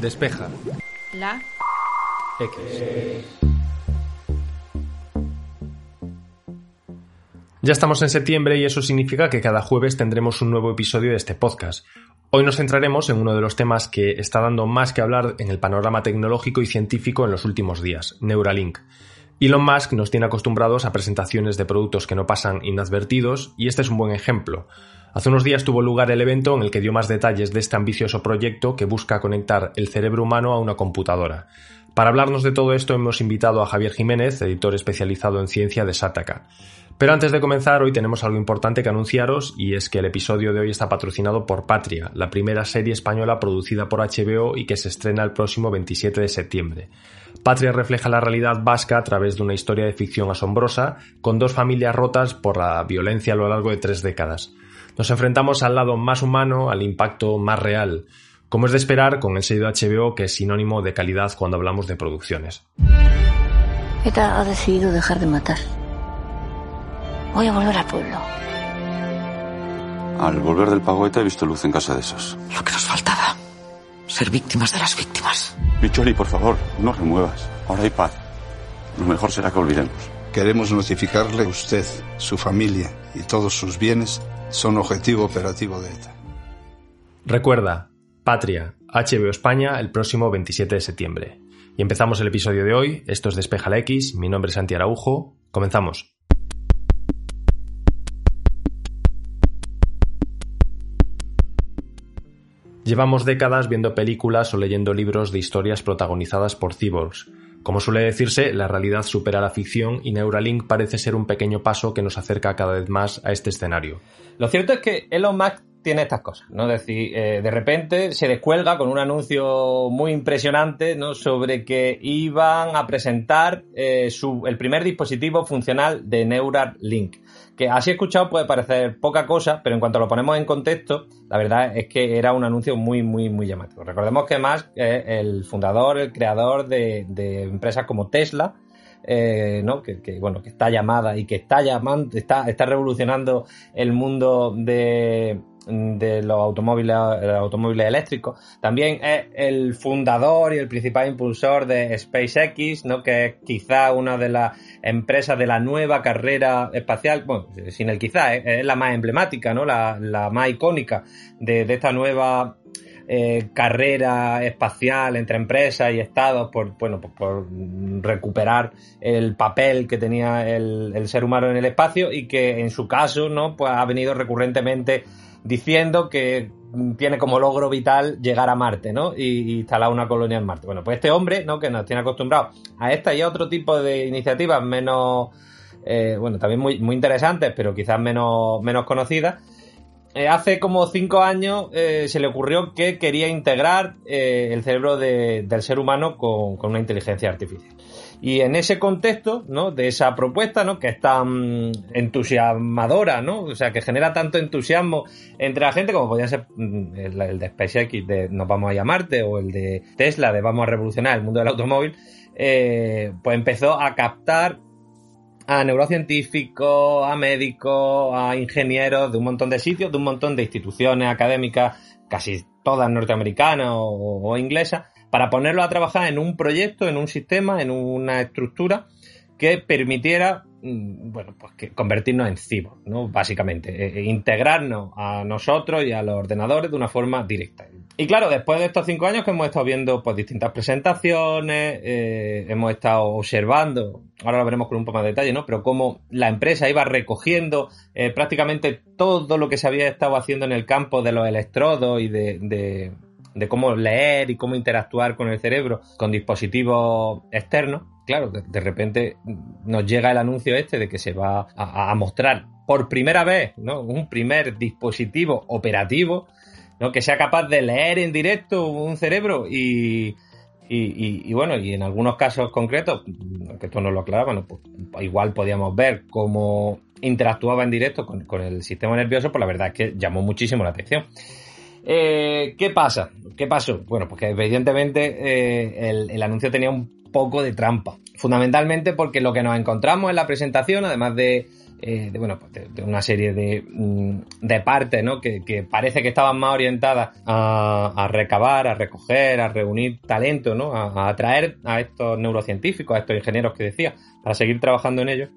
Despeja. La. X. Ya estamos en septiembre y eso significa que cada jueves tendremos un nuevo episodio de este podcast. Hoy nos centraremos en uno de los temas que está dando más que hablar en el panorama tecnológico y científico en los últimos días, Neuralink. Elon Musk nos tiene acostumbrados a presentaciones de productos que no pasan inadvertidos y este es un buen ejemplo. Hace unos días tuvo lugar el evento en el que dio más detalles de este ambicioso proyecto que busca conectar el cerebro humano a una computadora. Para hablarnos de todo esto hemos invitado a Javier Jiménez, editor especializado en ciencia de Sataka. Pero antes de comenzar, hoy tenemos algo importante que anunciaros y es que el episodio de hoy está patrocinado por Patria, la primera serie española producida por HBO y que se estrena el próximo 27 de septiembre. Patria refleja la realidad vasca a través de una historia de ficción asombrosa, con dos familias rotas por la violencia a lo largo de tres décadas. Nos enfrentamos al lado más humano, al impacto más real, como es de esperar con el sello de HBO que es sinónimo de calidad cuando hablamos de producciones. ETA ha decidido dejar de matar. Voy a volver al pueblo. Al volver del pago ETA he visto luz en casa de esos. Lo que nos faltaba. Ser víctimas de las víctimas. Picholi, por favor, no remuevas. Ahora hay paz. Lo mejor será que olvidemos. Queremos notificarle a usted, su familia y todos sus bienes son objetivo operativo de ETA. Recuerda, Patria, HBO España, el próximo 27 de septiembre. Y empezamos el episodio de hoy. Esto es Despeja la X. Mi nombre es Santi Araujo. Comenzamos. Llevamos décadas viendo películas o leyendo libros de historias protagonizadas por cyborgs. Como suele decirse, la realidad supera la ficción y Neuralink parece ser un pequeño paso que nos acerca cada vez más a este escenario. Lo cierto es que Elon Musk tiene estas cosas, ¿no? Es decir, eh, de repente se descuelga con un anuncio muy impresionante, ¿no? Sobre que iban a presentar eh, su, el primer dispositivo funcional de Neuralink que así escuchado puede parecer poca cosa, pero en cuanto lo ponemos en contexto, la verdad es que era un anuncio muy, muy, muy llamativo. Recordemos que Musk es el fundador, el creador de, empresas como Tesla, eh, ¿no? Que, bueno, que está llamada y que está llamando, está, está revolucionando el mundo de, de los automóviles, automóviles eléctricos. También es el fundador y el principal impulsor de SpaceX, ¿no? que es quizá una de las empresas de la nueva carrera espacial, bueno, sin el quizá, es, la más emblemática, ¿no? la, la más icónica de, de esta nueva eh, carrera espacial entre empresas y estados por, bueno, por, recuperar el papel que tenía el, el, ser humano en el espacio y que en su caso no pues ha venido recurrentemente diciendo que tiene como logro vital llegar a Marte, ¿no? Y, instalar una colonia en Marte. Bueno, pues este hombre, ¿no? Que nos tiene acostumbrados a esta y a otro tipo de iniciativas menos, eh, bueno, también muy, muy interesantes, pero quizás menos, menos conocidas. Eh, hace como cinco años eh, se le ocurrió que quería integrar el cerebro del ser humano con una inteligencia artificial. Y en ese contexto, ¿no? De esa propuesta, ¿no? Que es tan entusiasmadora, ¿no? O sea, que genera tanto entusiasmo entre la gente como podría ser mm, el, de SpaceX de Nos vamos a llamarte o el de Tesla de Vamos a revolucionar el mundo del automóvil, eh, pues empezó a captar a neurocientíficos, a médicos, a ingenieros de un montón de sitios, de un montón de instituciones académicas, casi todas norteamericanas o inglesas, para ponerlo a trabajar en un proyecto, en un sistema, en una estructura que permitiera mm, bueno, pues que convertirnos en cyborg, ¿no? Básicamente, e, e integrarnos a nosotros y a los ordenadores de una forma directa. Y claro, después de estos cinco años que hemos estado viendo pues distintas presentaciones, eh, hemos estado observando, ahora lo veremos con un poco más de detalle, ¿no? Pero cómo la empresa iba recogiendo eh, prácticamente todo lo que se había estado haciendo en el campo de los electrodos y de cómo leer y cómo interactuar con el cerebro con dispositivos externos, claro, de, repente nos llega el anuncio este de que se va a, mostrar por primera vez, ¿no? Un primer dispositivo operativo. Que sea capaz de leer en directo un cerebro y, y, bueno, y en algunos casos concretos, que esto no lo aclaraba, pues, igual podíamos ver cómo interactuaba en directo con, con, el sistema nervioso, pues la verdad es que llamó muchísimo la atención. Eh, ¿Qué pasa? ¿Qué pasó? Bueno, pues que evidentemente eh, el, anuncio tenía un poco de trampa. Fundamentalmente porque lo que nos encontramos en la presentación, además de eh, de, bueno, pues de, una serie de, mm, partes, ¿no? Que, parece que estaban más orientadas a, recabar, a recoger, a reunir talento, ¿no? A, a, atraer a estos neurocientíficos, a estos ingenieros que decía, para seguir trabajando en ello.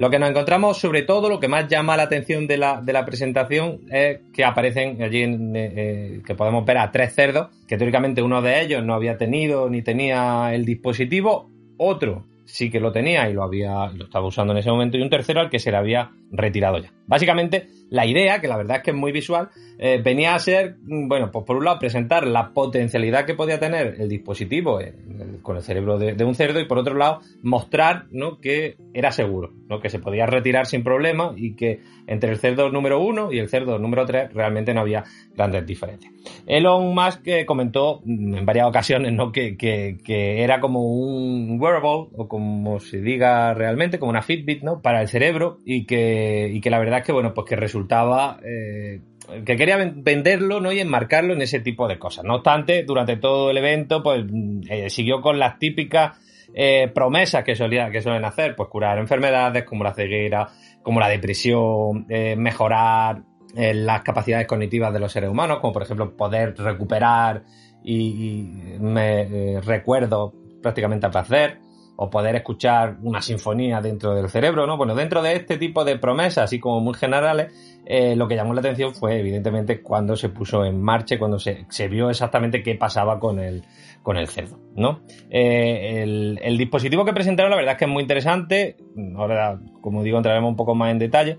Lo que nos encontramos, sobre todo, lo que más llama la atención de la, presentación es que aparecen allí, en, eh, que podemos ver a tres cerdos, que teóricamente uno de ellos no había tenido ni tenía el dispositivo, otro sí que lo tenía y lo había estaba usando en ese momento y un tercero al que se le había retirado ya. Básicamente, la idea, que la verdad es que es muy visual, eh, venía a ser, mm, bueno, pues por un lado presentar la potencialidad que podía tener el dispositivo eh, con el cerebro de, un cerdo y por otro lado mostrar ¿no? que era seguro, ¿no? que se podía retirar sin problema y que entre el cerdo número uno y el cerdo número tres realmente no había grandes diferencias. Elon Musk eh, comentó en varias ocasiones ¿no? que, que, que era como un wearable o como se diga realmente, como una Fitbit ¿no? para el cerebro y que y que la verdad es que, bueno, pues que resultaba eh, que quería venderlo ¿no? y enmarcarlo en ese tipo de cosas. No obstante, durante todo el evento, pues eh, siguió con las típicas eh, promesas que, solía, que suelen hacer, pues curar enfermedades como la ceguera, como la depresión, eh, mejorar las capacidades cognitivas de los seres humanos, como por ejemplo poder recuperar y, me, recuerdos prácticamente a placer o poder escuchar una sinfonía dentro del cerebro, ¿no? Bueno, dentro de este tipo de promesas, así como muy generales, eh, lo que llamó la atención fue evidentemente cuando se puso en marcha, cuando se, se vio exactamente qué pasaba con el, con el cerdo, ¿no? Eh, el, el, dispositivo que presentaron la verdad es que es muy interesante, ahora como digo entraremos un poco más en detalle,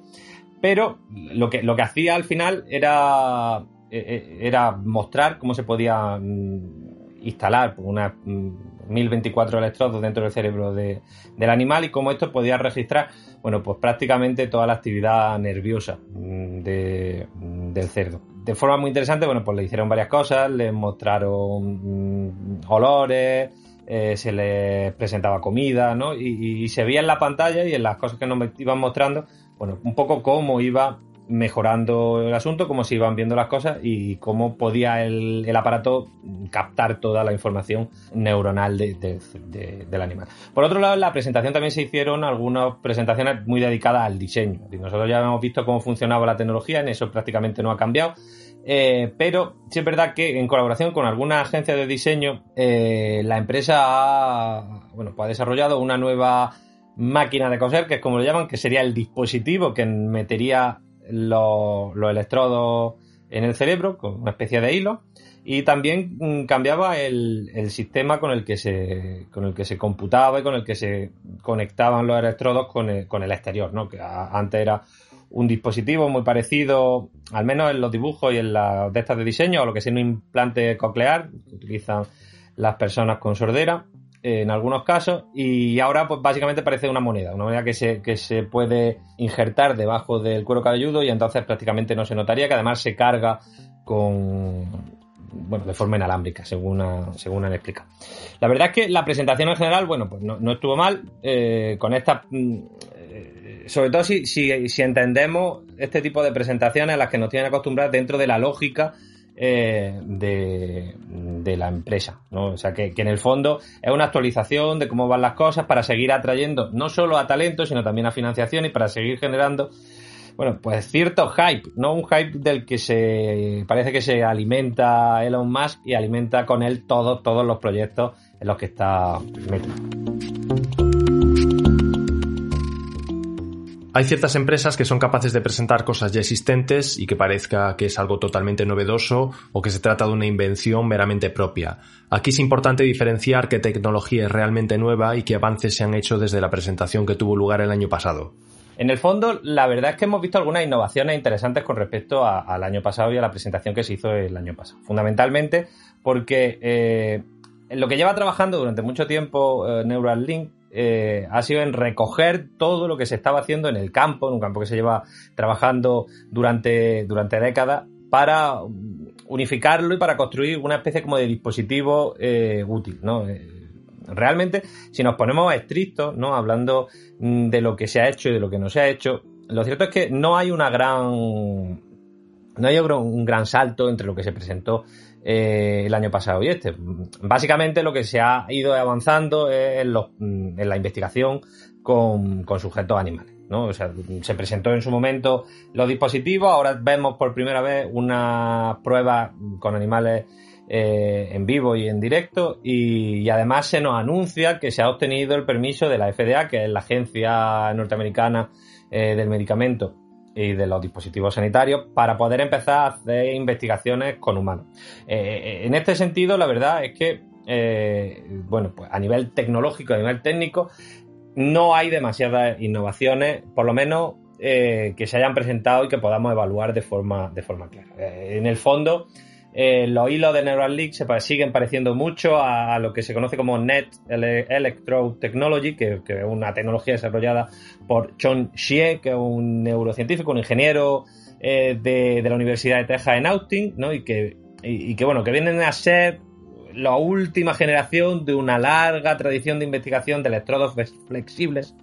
pero lo que, lo que hacía al final era, eh, era mostrar cómo se podía mm, instalar una mm, 1024 electrodos dentro del cerebro de, del animal y cómo esto podía registrar, bueno, pues prácticamente toda la actividad nerviosa mm, de, del cerdo. De forma muy interesante, bueno, pues le hicieron varias cosas, le mostraron mmm, olores, eh, se les presentaba comida, ¿no? Y, y, se veía en la pantalla y en las cosas que nos iban mostrando, bueno, un poco cómo iba mejorando el asunto, cómo se iban viendo las cosas y cómo podía el, aparato captar toda la información neuronal de, de, de, del animal. Por otro lado, en la presentación también se hicieron algunas presentaciones muy dedicadas al diseño. Nosotros ya hemos visto cómo funcionaba la tecnología, en eso prácticamente no ha cambiado. Eh, pero sí es verdad que en colaboración con alguna agencia de diseño, eh, la empresa ha, bueno, pues ha desarrollado una nueva máquina de coser, que es como lo llaman, que sería el dispositivo que metería los, electrodos en el cerebro con una especie de hilo y también mm, cambiaba el, el, sistema con el que se con el que se computaba y con el que se conectaban los electrodos con el, con el exterior, ¿no? Que antes era un dispositivo muy parecido, al menos en los dibujos y en las de estas de diseño, a lo que es un implante coclear que utilizan las personas con sordera en algunos casos y ahora pues básicamente parece una moneda, una moneda que se, que se puede injertar debajo del cuero cabelludo y entonces prácticamente no se notaría que además se carga con bueno, de forma inalámbrica, según, a, según han explicado. La verdad es que la presentación en general, bueno, pues no, estuvo mal. Eh, con esta. Eh, sobre todo si, si, si, entendemos este tipo de presentaciones a las que nos tienen acostumbrados dentro de la lógica eh, de, de, la empresa, ¿no? O sea, que, que, en el fondo es una actualización de cómo van las cosas para seguir atrayendo no solo a talento, sino también a financiación y para seguir generando, bueno, pues cierto hype, ¿no? Un hype del que se parece que se alimenta Elon Musk y alimenta con él todos, todos los proyectos en los que está metido. Hay ciertas empresas que son capaces de presentar cosas ya existentes y que parezca que es algo totalmente novedoso o que se trata de una invención meramente propia. Aquí es importante diferenciar qué tecnología es realmente nueva y qué avances se han hecho desde la presentación que tuvo lugar el año pasado. En el fondo, la verdad es que hemos visto algunas innovaciones interesantes con respecto al año pasado y a la presentación que se hizo el año pasado. Fundamentalmente porque eh, lo que lleva trabajando durante mucho tiempo eh, Neuralink eh, ha sido en recoger todo lo que se estaba haciendo en el campo, en un campo que se lleva trabajando durante, durante décadas, para unificarlo y para construir una especie como de dispositivo eh, útil, ¿no? Eh, realmente, si nos ponemos estrictos, ¿no? Hablando mm, de lo que se ha hecho y de lo que no se ha hecho, lo cierto es que no hay una gran no hay un gran salto entre lo que se presentó eh, el año pasado y este. Básicamente lo que se ha ido avanzando es en, en la investigación con, sujetos animales. ¿no? O sea, se presentó en su momento los dispositivos, ahora vemos por primera vez una prueba con animales eh, en vivo y en directo y, además se nos anuncia que se ha obtenido el permiso de la FDA, que es la agencia norteamericana eh, del medicamento y de los dispositivos sanitarios para poder empezar a hacer investigaciones con humanos. Eh, en este sentido, la verdad es que, bueno, pues a nivel tecnológico, a nivel técnico, no hay demasiadas innovaciones, por lo menos que se hayan presentado y que podamos evaluar de forma, de forma clara. en el fondo, eh, los hilos de Neuralink se siguen pareciendo mucho a, lo que se conoce como Net Electrode Technology, que, es una tecnología desarrollada por Chon Xie, que es un neurocientífico, un ingeniero eh, de, la Universidad de Texas en Austin, ¿no? y, que, y que bueno, que vienen a ser la última generación de una larga tradición de investigación de electrodos flexibles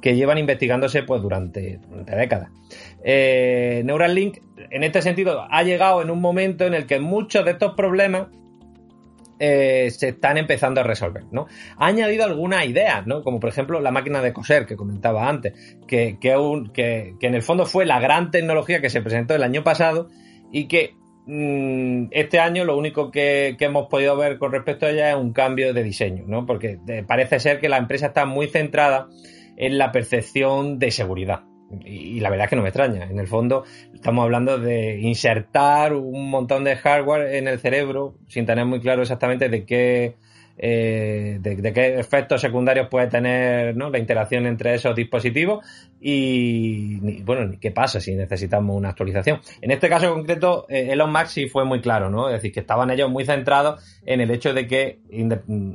que llevan investigándose pues, durante, décadas. Eh, Neuralink, en este sentido, ha llegado en un momento en el que muchos de estos problemas eh, se están empezando a resolver, ¿no? Ha añadido algunas ideas, ¿no? Como por ejemplo la máquina de coser que comentaba antes, que, que, en el fondo fue la gran tecnología que se presentó el año pasado y que este año lo único que, hemos podido ver con respecto a ella es un cambio de diseño, ¿no? Porque eh, parece ser que la empresa está muy centrada en la percepción de seguridad. Y, la verdad es que no me extraña. En el fondo, estamos hablando de insertar un montón de hardware en el cerebro sin tener muy claro exactamente de qué eh, de, qué efectos secundarios puede tener la interacción entre esos dispositivos y, bueno, qué pasa si necesitamos una actualización. En este caso concreto, eh, Elon Musk sí fue muy claro, ¿no? Es decir, que estaban ellos muy centrados en el hecho de que,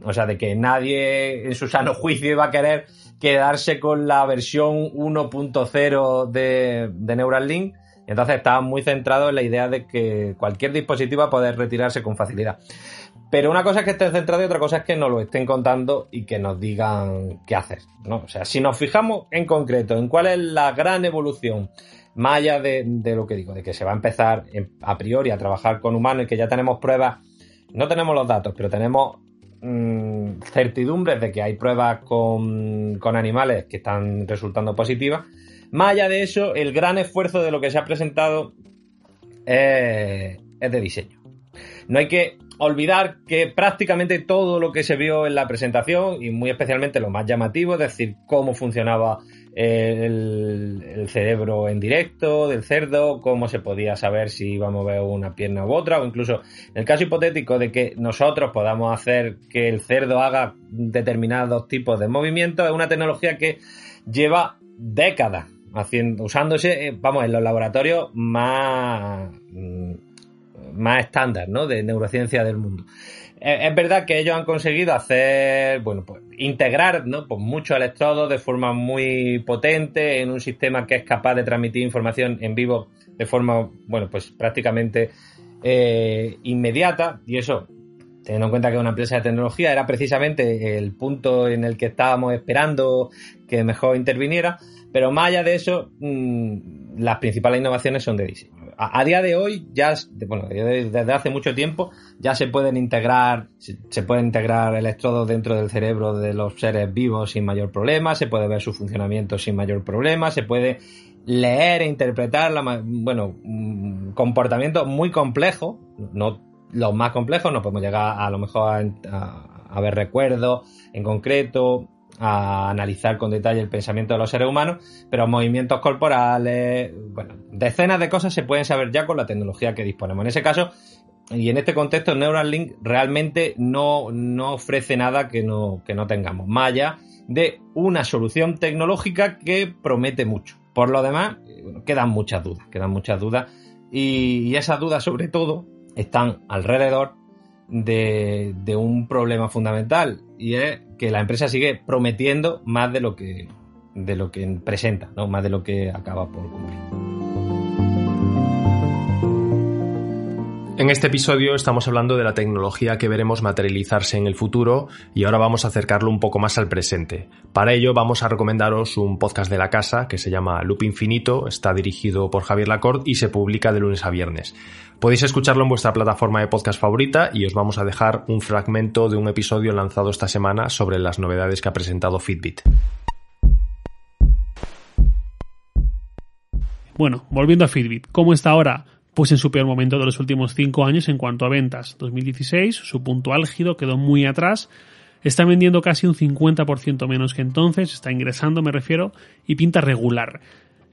o sea, de que nadie en su sano juicio iba a querer quedarse con la versión 1.0 de, de Neuralink. Entonces estaban muy centrados en la idea de que cualquier dispositivo va a poder retirarse con facilidad. Pero una cosa es que estén centrados y otra cosa es que nos lo estén contando y que nos digan qué hacer. ¿no? O sea, si nos fijamos en concreto en cuál es la gran evolución, más allá de, lo que digo, de que se va a empezar a priori a trabajar con humanos y que ya tenemos pruebas, no tenemos los datos, pero tenemos mm, certidumbres de que hay pruebas con, con animales que están resultando positivas. Más allá de eso, el gran esfuerzo de lo que se ha presentado es de diseño. No hay que olvidar que prácticamente todo lo que se vio en la presentación, y muy especialmente lo más llamativo, es decir, cómo funcionaba el, cerebro en directo del cerdo, cómo se podía saber si iba a mover una pierna u otra, o incluso en el caso hipotético de que nosotros podamos hacer que el cerdo haga determinados tipos de movimientos, es una tecnología que lleva décadas haciendo, usándose, eh, vamos, en los laboratorios más mm, más estándar, ¿no? De neurociencia del mundo. Es verdad que ellos han conseguido hacer, bueno, pues integrar, ¿no? Pues muchos electrodos de forma muy potente en un sistema que es capaz de transmitir información en vivo de forma, bueno, pues prácticamente eh, inmediata y eso teniendo en cuenta que una empresa de tecnología, era precisamente el punto en el que estábamos esperando que mejor interviniera, pero más allá de eso, mm, las principales innovaciones son de diseño a, día de hoy, ya, bueno, desde hace mucho tiempo, ya se pueden integrar, se, pueden integrar electrodos dentro del cerebro de los seres vivos sin mayor problema, se puede ver su funcionamiento sin mayor problema, se puede leer e interpretar, la, bueno, comportamiento muy complejo, no los más complejos, no podemos llegar a, lo mejor a ver recuerdos en concreto, a analizar con detalle el pensamiento de los seres humanos, pero movimientos corporales, bueno, decenas de cosas se pueden saber ya con la tecnología que disponemos. En ese caso, y en este contexto, Neuralink realmente no, ofrece nada que no, que no tengamos, más allá de una solución tecnológica que promete mucho. Por lo demás, quedan muchas dudas, quedan muchas dudas, y, esas dudas sobre todo están alrededor de, un problema fundamental, y es que la empresa sigue prometiendo más de lo que, de lo que presenta, ¿no? más de lo que acaba por cumplir. En este episodio estamos hablando de la tecnología que veremos materializarse en el futuro y ahora vamos a acercarlo un poco más al presente. Para ello vamos a recomendaros un podcast de la casa que se llama Loop Infinito, está dirigido por Javier Lacord y se publica de lunes a viernes. Podéis escucharlo en vuestra plataforma de podcast favorita y os vamos a dejar un fragmento de un episodio lanzado esta semana sobre las novedades que ha presentado Fitbit. Bueno, volviendo a Fitbit, ¿cómo está ahora? Pues en su peor momento de los últimos cinco años en cuanto a ventas. 2016, su punto álgido quedó muy atrás. Está vendiendo casi un 50% menos que entonces, está ingresando, me refiero, y pinta regular.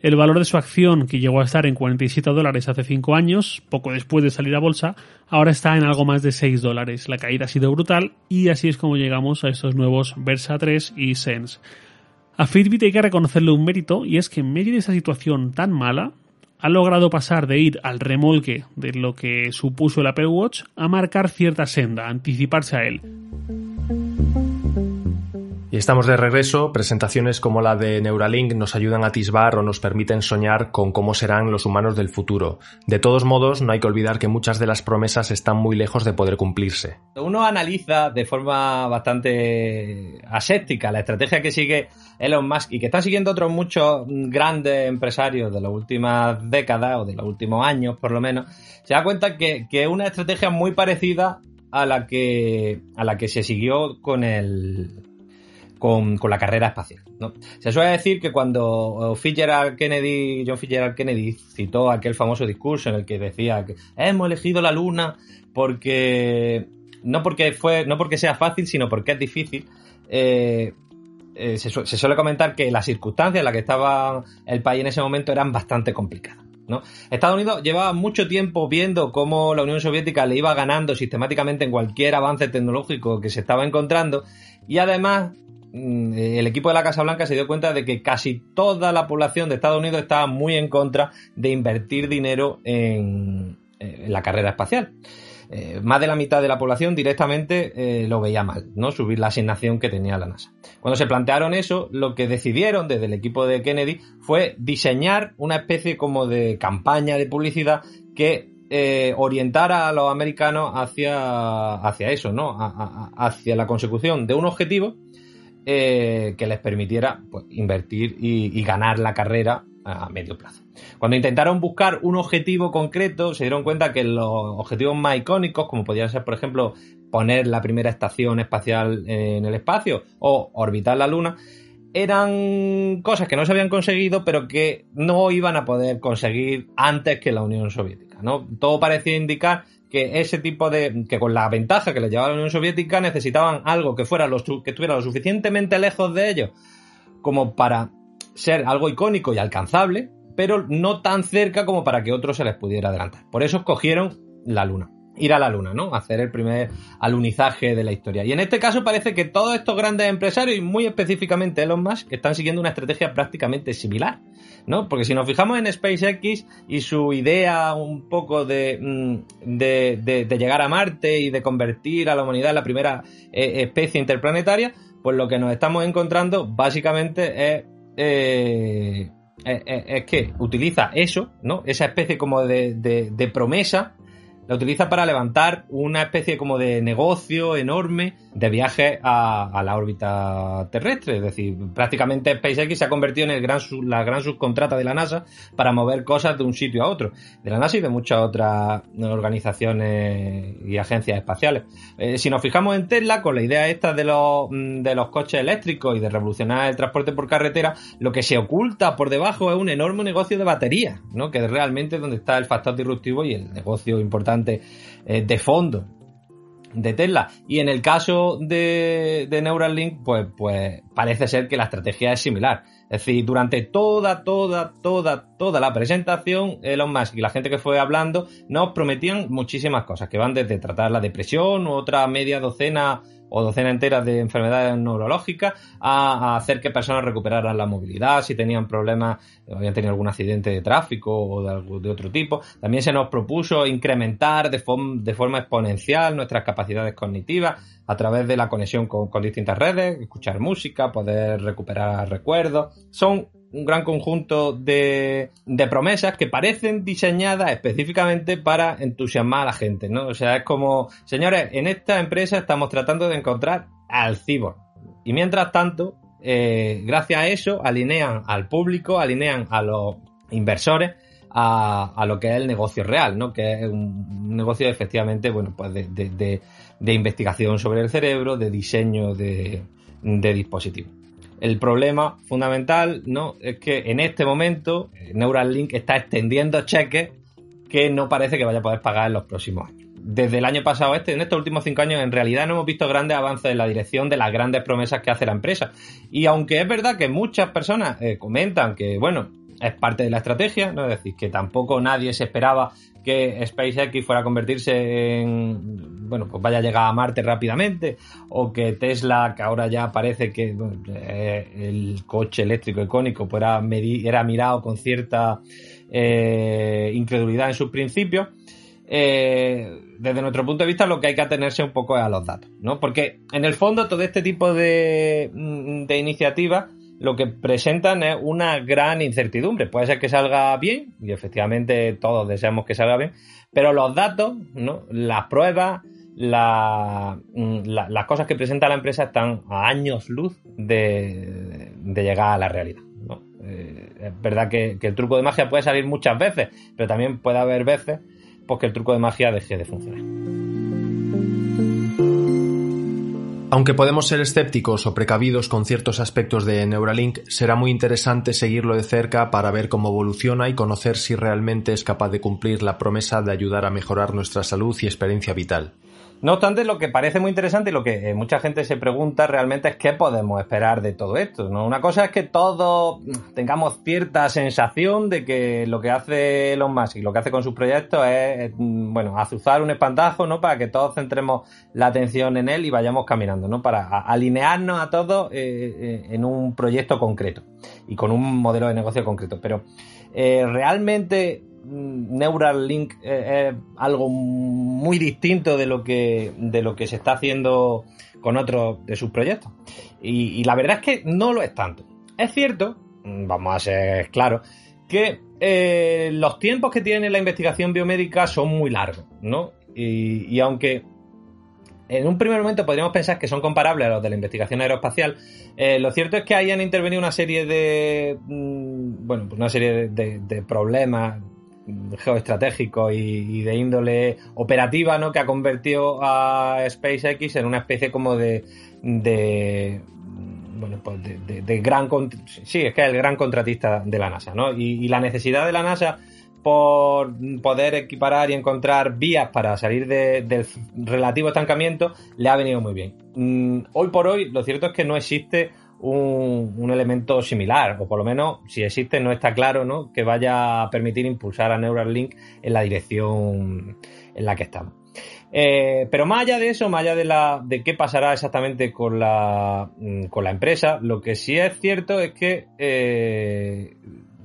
El valor de su acción, que llegó a estar en 47 dólares hace 5 años, poco después de salir a bolsa, ahora está en algo más de 6 dólares. La caída ha sido brutal y así es como llegamos a estos nuevos Versa 3 y Sense. A Fitbit hay que reconocerle un mérito y es que en medio de esa situación tan mala, ha logrado pasar de ir al remolque de lo que supuso el Apple Watch a marcar cierta senda, anticiparse a él. Y estamos de regreso. Presentaciones como la de Neuralink nos ayudan a atisbar o nos permiten soñar con cómo serán los humanos del futuro. De todos modos, no hay que olvidar que muchas de las promesas están muy lejos de poder cumplirse. Uno analiza de forma bastante aséptica la estrategia que sigue Elon Musk y que están siguiendo otros muchos grandes empresarios de las últimas décadas o de los últimos años, por lo menos, se da cuenta que, que es una estrategia muy parecida a la que a la que se siguió con el con, la carrera espacial. Se suele decir que cuando Fitzgerald Kennedy, John Fitzgerald Kennedy citó aquel famoso discurso en el que decía que hemos elegido la luna porque no porque fue no porque sea fácil, sino porque es difícil. Eh, eh, se, suele comentar que las circunstancias en las que estaba el país en ese momento eran bastante complicadas. Estados Unidos llevaba mucho tiempo viendo cómo la Unión Soviética le iba ganando sistemáticamente en cualquier avance tecnológico que se estaba encontrando y además el equipo de la Casa Blanca se dio cuenta de que casi toda la población de Estados Unidos estaba muy en contra de invertir dinero en, la carrera espacial. Eh, más de la mitad de la población directamente eh, lo veía mal, ¿no? Subir la asignación que tenía la NASA. Cuando se plantearon eso, lo que decidieron desde el equipo de Kennedy fue diseñar una especie como de campaña de publicidad que eh, orientara a los americanos hacia, hacia eso, ¿no? hacia la consecución de un objetivo eh, que les permitiera pues, invertir y, ganar la carrera a medio plazo. Cuando intentaron buscar un objetivo concreto, se dieron cuenta que los objetivos más icónicos, como podían ser, por ejemplo, poner la primera estación espacial en el espacio o orbitar la Luna, eran cosas que no se habían conseguido, pero que no iban a poder conseguir antes que la Unión Soviética. Todo parecía indicar que ese tipo de. que con la ventaja que les llevaba la Unión Soviética necesitaban algo que fuera lo, que estuviera lo suficientemente lejos de ellos como para ser algo icónico y alcanzable, pero no tan cerca como para que otros se les pudiera adelantar. Por eso escogieron la Luna. Ir a la Luna, ¿no? Hacer el primer alunizaje de la historia. Y en este caso parece que todos estos grandes empresarios, y muy específicamente Elon Musk, están siguiendo una estrategia prácticamente similar. ¿No? Porque si nos fijamos en SpaceX y su idea un poco de, mm, de, llegar a Marte y de convertir a la humanidad en la primera eh, especie interplanetaria, pues lo que nos estamos encontrando básicamente es, eh, es, que utiliza eso, ¿no? Esa especie como de, de promesa la utiliza para levantar una especie como de negocio enorme de viaje a, la órbita terrestre. Es decir, prácticamente SpaceX se ha convertido en el gran, la gran subcontrata de la NASA para mover cosas de un sitio a otro. De la NASA y de muchas otras organizaciones y agencias espaciales. Eh, si nos fijamos en Tesla, con la idea esta de los, de los coches eléctricos y de revolucionar el transporte por carretera, lo que se oculta por debajo es un enorme negocio de baterías, ¿no? que es realmente donde está el factor disruptivo y el negocio importante eh, de fondo de Tesla. Y en el caso de, de Neuralink, pues, pues parece ser que la estrategia es similar. Es decir, durante toda, toda, toda, toda la presentación, Elon Musk y la gente que fue hablando nos prometían muchísimas cosas, que van desde tratar la depresión u otra media docena o docena enteras de enfermedades neurológicas a, hacer que personas recuperaran la movilidad si tenían problemas, habían tenido algún accidente de tráfico o de, de otro tipo. También se nos propuso incrementar de, de forma exponencial nuestras capacidades cognitivas a través de la conexión con, con distintas redes, escuchar música, poder recuperar recuerdos. Son un gran conjunto de, de, promesas que parecen diseñadas específicamente para entusiasmar a la gente, ¿no? O sea, es como, señores, en esta empresa estamos tratando de encontrar al cyborg. Y mientras tanto, eh, gracias a eso, alinean al público, alinean a los inversores a, a, lo que es el negocio real, ¿no? Que es un negocio efectivamente, bueno, pues de, de, de investigación sobre el cerebro, de diseño de, de dispositivos. El problema fundamental ¿no? es que en este momento Neuralink está extendiendo cheques que no parece que vaya a poder pagar en los próximos años. Desde el año pasado este, en estos últimos cinco años, en realidad no hemos visto grandes avances en la dirección de las grandes promesas que hace la empresa. Y aunque es verdad que muchas personas eh, comentan que, bueno, es parte de la estrategia, ¿no? Es decir, que tampoco nadie se esperaba que SpaceX fuera a convertirse en, bueno, pues vaya a llegar a Marte rápidamente, o que Tesla, que ahora ya parece que eh, el coche eléctrico icónico pues era, era mirado con cierta eh, incredulidad en sus principios. Eh, desde nuestro punto de vista lo que hay que atenerse un poco es a los datos, ¿no? Porque en el fondo todo este tipo de, mm, de iniciativas lo que presentan es una gran incertidumbre. Puede ser que salga bien, y efectivamente todos deseamos que salga bien, pero los datos, ¿no? las pruebas, mm, las cosas que presenta la empresa están a años luz de, llegar a la realidad. Eh, es verdad que, que, el truco de magia puede salir muchas veces, pero también puede haber veces pues, que el truco de magia deje de funcionar. Aunque podemos ser escépticos o precavidos con ciertos aspectos de Neuralink, será muy interesante seguirlo de cerca para ver cómo evoluciona y conocer si realmente es capaz de cumplir la promesa de ayudar a mejorar nuestra salud y experiencia vital. No obstante, lo que parece muy interesante y lo que eh, mucha gente se pregunta realmente es qué podemos esperar de todo esto. ¿no? Una cosa es que todos tengamos cierta sensación de que lo que hace Elon Musk y lo que hace con sus proyectos es, mm, bueno, azuzar un espantajo, ¿no? Para que todos centremos la atención en él y vayamos caminando, ¿no? Para alinearnos a todos eh, eh, en un proyecto concreto y con un modelo de negocio concreto. Pero realmente Mm, Neuralink es algo muy distinto de lo que de lo que se está haciendo con otros de sus proyectos. Y, la verdad es que no lo es tanto. Es cierto, mm, vamos a ser claros, que eh, los tiempos que tiene la investigación biomédica son muy largos, ¿no? Y, aunque en un primer momento podríamos pensar que son comparables a los de la investigación aeroespacial, eh, lo cierto es que ahí han intervenido una serie de, mm, bueno, pues una serie de problemas geoestratégico y, de índole operativa, ¿no? Que ha convertido a SpaceX en una especie como de, de bueno, pues de, gran sí, es que es el gran contratista de la NASA, ¿no? Y, la necesidad de la NASA por poder equiparar y encontrar vías para salir del relativo estancamiento le ha venido muy bien. Mm, hoy por hoy, lo cierto es que no existe un, elemento similar, o por lo menos, si existe, no está claro ¿no? que vaya a permitir impulsar a Neuralink en la dirección en la que estamos. Eh, pero más allá de eso, más allá de, la, de qué pasará exactamente con la, mm, con la empresa, lo que sí es cierto es que eh,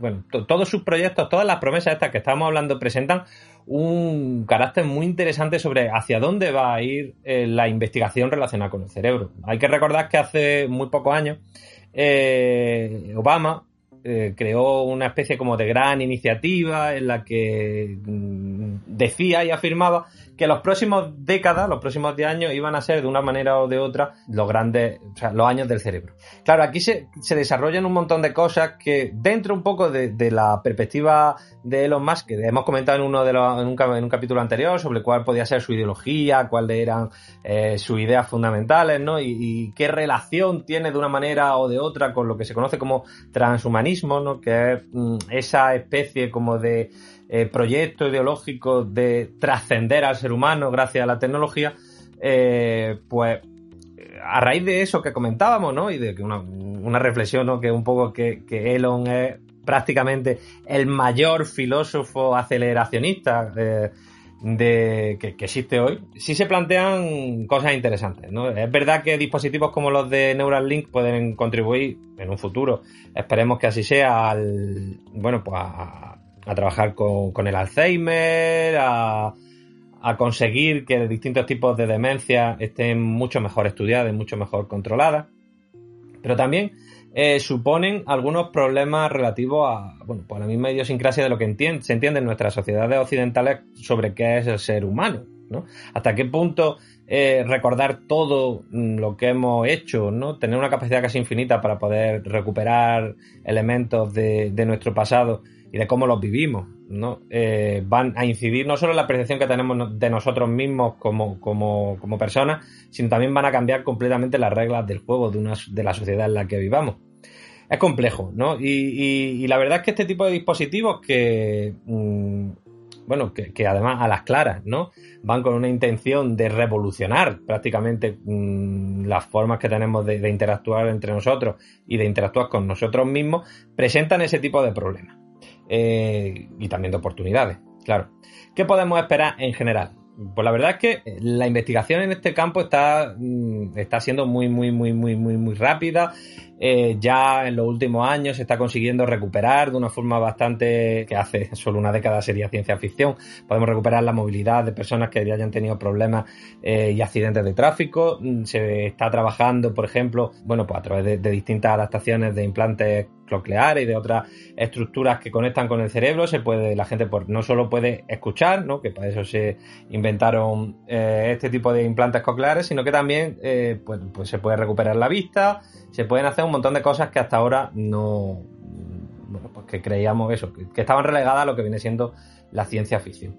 bueno, todos sus proyectos, todas las promesas estas que estamos hablando presentan un carácter muy interesante sobre hacia dónde va a ir eh, la investigación relacionada con el cerebro. Hay que recordar que hace muy pocos años eh, Obama eh, creó una especie como de gran iniciativa en la que mm, decía y afirmaba que los próximos décadas, los próximos 10 años, iban a ser de una manera o de otra los grandes, o sea, los años del cerebro. Claro, aquí se, desarrollan un montón de cosas que dentro un poco de, la perspectiva de Elon Musk, que hemos comentado en uno de los, en, un, capítulo anterior sobre cuál podía ser su ideología, cuáles eran eh, sus ideas fundamentales, ¿no? Y, qué relación tiene de una manera o de otra con lo que se conoce como transhumanismo, ¿no? Que es mm, esa especie como de eh, proyecto ideológico de trascender al ser humano gracias a la tecnología, eh, pues a raíz de eso que comentábamos, ¿no? Y de que una, reflexión, ¿no? Que un poco que, Elon es prácticamente el mayor filósofo aceleracionista eh, de, que, existe hoy, sí se plantean cosas interesantes. ¿no? Es verdad que dispositivos como los de Neuralink pueden contribuir en un futuro, esperemos que así sea, al, bueno, pues a, a trabajar con, el Alzheimer, a, conseguir que distintos tipos de demencia estén mucho mejor estudiadas y mucho mejor controladas. Pero también eh, suponen algunos problemas relativos a, bueno, pues la misma idiosincrasia de lo que se entiende en nuestras sociedades occidentales sobre qué es el ser humano. ¿no? Hasta qué punto eh, recordar todo lo que hemos hecho, ¿no? tener una capacidad casi infinita para poder recuperar elementos de, de nuestro pasado y de cómo los vivimos, ¿no? Eh, van a incidir no solo en la percepción que tenemos de nosotros mismos como, como, como personas, sino también van a cambiar completamente las reglas del juego de, una, de la sociedad en la que vivamos. Es complejo, ¿no? Y, la verdad es que este tipo de dispositivos que, mm, bueno, que, además a las claras, ¿no? Van con una intención de revolucionar prácticamente mm, las formas que tenemos de, interactuar entre nosotros y de interactuar con nosotros mismos, presentan ese tipo de problemas. Eh, y también de oportunidades, claro. ¿Qué podemos esperar en general? Pues la verdad es que la investigación en este campo está, mm, está siendo muy, muy, muy, muy, muy, muy rápida. Eh, ya en los últimos años se está consiguiendo recuperar de una forma bastante que hace solo una década sería ciencia ficción. Podemos recuperar la movilidad de personas que ya hayan tenido problemas eh, y accidentes de tráfico. Mm, se está trabajando, por ejemplo, bueno, pues a través de, distintas adaptaciones de implantes cocleares y de otras estructuras que conectan con el cerebro, se puede, la gente pues, no solo puede escuchar, ¿no? que para eso se inventaron eh, este tipo de implantes cocleares, sino que también pues, pues se puede recuperar la vista, se pueden hacer un montón de cosas que hasta ahora no. Bueno, creíamos eso, que, estaban relegadas a lo que viene siendo la ciencia ficción.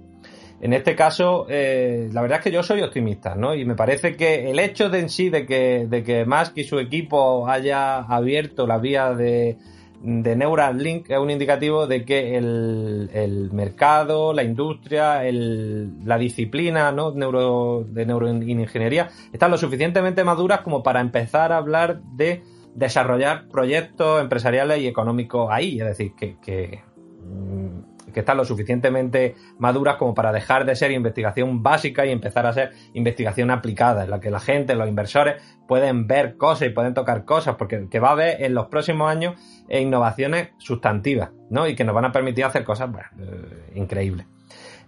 En este caso, eh, la verdad es que yo soy optimista, ¿no? Y me parece que el hecho de en sí de que, de que Musk y su equipo haya abierto la vía de, de Neuralink es un indicativo de que el, mercado, la industria, la disciplina ¿no? Neuro, de neuroingeniería están lo suficientemente maduras como para empezar a hablar de desarrollar proyectos empresariales y económicos ahí. Es decir, que, que, mm, que están lo suficientemente maduras como para dejar de ser investigación básica y empezar a ser investigación aplicada, en la que la gente, los inversores pueden ver cosas y pueden tocar cosas, porque que va a haber en los próximos años innovaciones sustantivas, ¿no? Y que nos van a permitir hacer cosas eh, increíbles.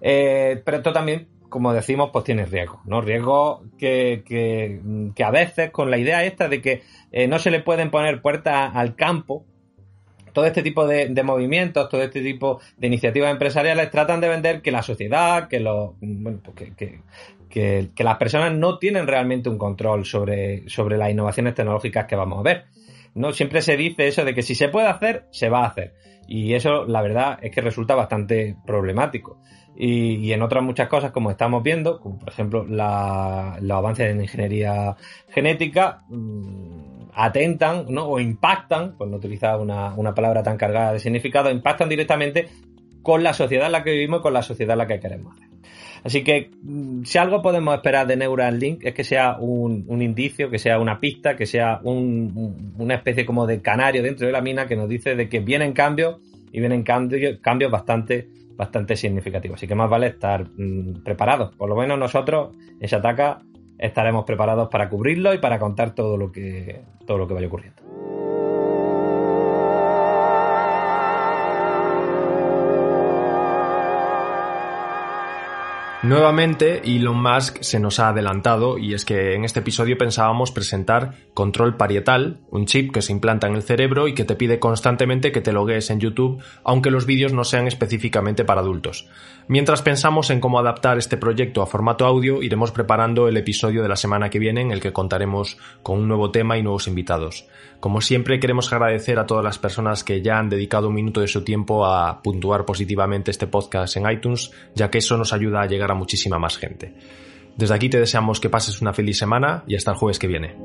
Eh, pero esto también, como decimos, pues tiene riesgo, ¿no? Riesgo que, que, a veces con la idea esta de que eh, no se le pueden poner puertas al campo, todo este tipo de, movimientos, todo este tipo de iniciativas empresariales tratan de vender que la sociedad, que los, bueno, pues que, que, las personas no tienen realmente un control sobre, sobre las innovaciones tecnológicas que vamos a ver. No siempre se dice eso de que si se puede hacer, se va a hacer. Y eso, la verdad, es que resulta bastante problemático. Y, en otras muchas cosas, como estamos viendo, como por ejemplo los avances en ingeniería genética, mm, atentan ¿no? o impactan, por no utilizar una, una palabra tan cargada de significado, impactan directamente con la sociedad en la que vivimos y con la sociedad en la que queremos hacer. Así que mm, si algo podemos esperar de Neuralink es que sea un, indicio, que sea una pista, que sea una especie como de canario dentro de la mina que nos dice de que vienen cambios y vienen cambios, cambios bastante, bastante significativos. Así que más vale estar mm, preparados. Por lo menos nosotros en Shataka estaremos preparados para cubrirlo y para contar todo lo que, todo lo que vaya ocurriendo. Nuevamente, Elon Musk se nos ha adelantado y es que en este episodio pensábamos presentar control parietal, un chip que se implanta en el cerebro y que te pide constantemente que te logues en YouTube, aunque los vídeos no sean específicamente para adultos. Mientras pensamos en cómo adaptar este proyecto a formato audio, iremos preparando el episodio de la semana que viene en el que contaremos con un nuevo tema y nuevos invitados. Como siempre, queremos agradecer a todas las personas que ya han dedicado un minuto de su tiempo a puntuar positivamente este podcast en iTunes, ya que eso nos ayuda a llegar muchísima más gente. Desde aquí te deseamos que pases una feliz semana y hasta el jueves que viene.